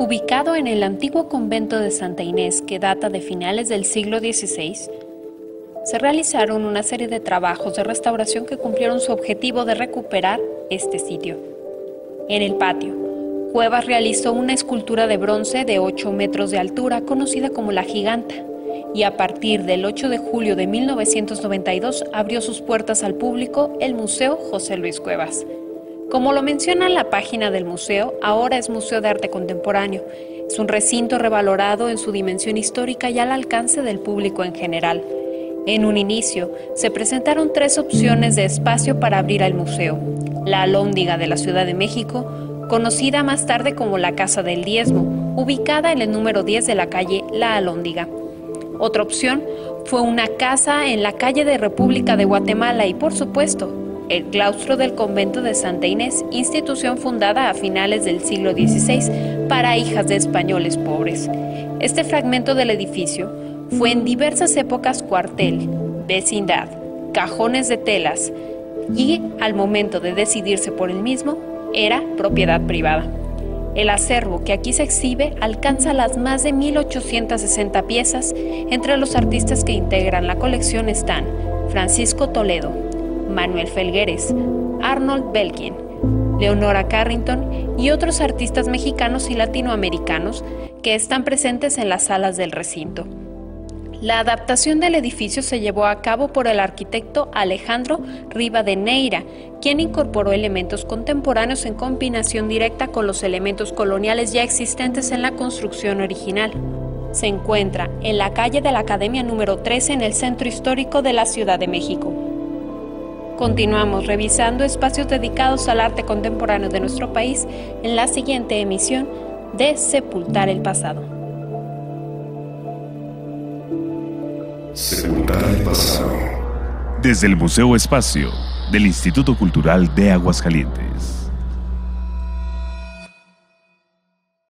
Ubicado en el antiguo convento de Santa Inés, que data de finales del siglo XVI, se realizaron una serie de trabajos de restauración que cumplieron su objetivo de recuperar este sitio. En el patio, Cuevas realizó una escultura de bronce de 8 metros de altura conocida como la Giganta, y a partir del 8 de julio de 1992 abrió sus puertas al público el Museo José Luis Cuevas, como lo menciona en la página del museo, ahora es Museo de Arte Contemporáneo. Es un recinto revalorado en su dimensión histórica y al alcance del público en general. En un inicio, se presentaron tres opciones de espacio para abrir al museo. La Alhóndiga de la Ciudad de México, conocida más tarde como la Casa del Diezmo, ubicada en el número 10 de la calle La Alhóndiga. Otra opción fue una casa en la calle de República de Guatemala y, por supuesto, el claustro del convento de Santa Inés, institución fundada a finales del siglo XVI para hijas de españoles pobres. Este fragmento del edificio fue en diversas épocas cuartel, vecindad, cajones de telas y, al momento de decidirse por el mismo, era propiedad privada. El acervo que aquí se exhibe alcanza las más de 1.860 piezas. Entre los artistas que integran la colección están Francisco Toledo, Manuel Felgueres, Arnold Belkin, Leonora Carrington y otros artistas mexicanos y latinoamericanos que están presentes en las salas del recinto. La adaptación del edificio se llevó a cabo por el arquitecto Alejandro Rivadeneira, quien incorporó elementos contemporáneos en combinación directa con los elementos coloniales ya existentes en la construcción original. Se encuentra en la calle de la Academia número 13 en el centro histórico de la Ciudad de México. Continuamos revisando espacios dedicados al arte contemporáneo de nuestro país en la siguiente emisión de Sepultar el Pasado. Sepultar el pasado. Desde el Museo Espacio del Instituto Cultural de Aguascalientes.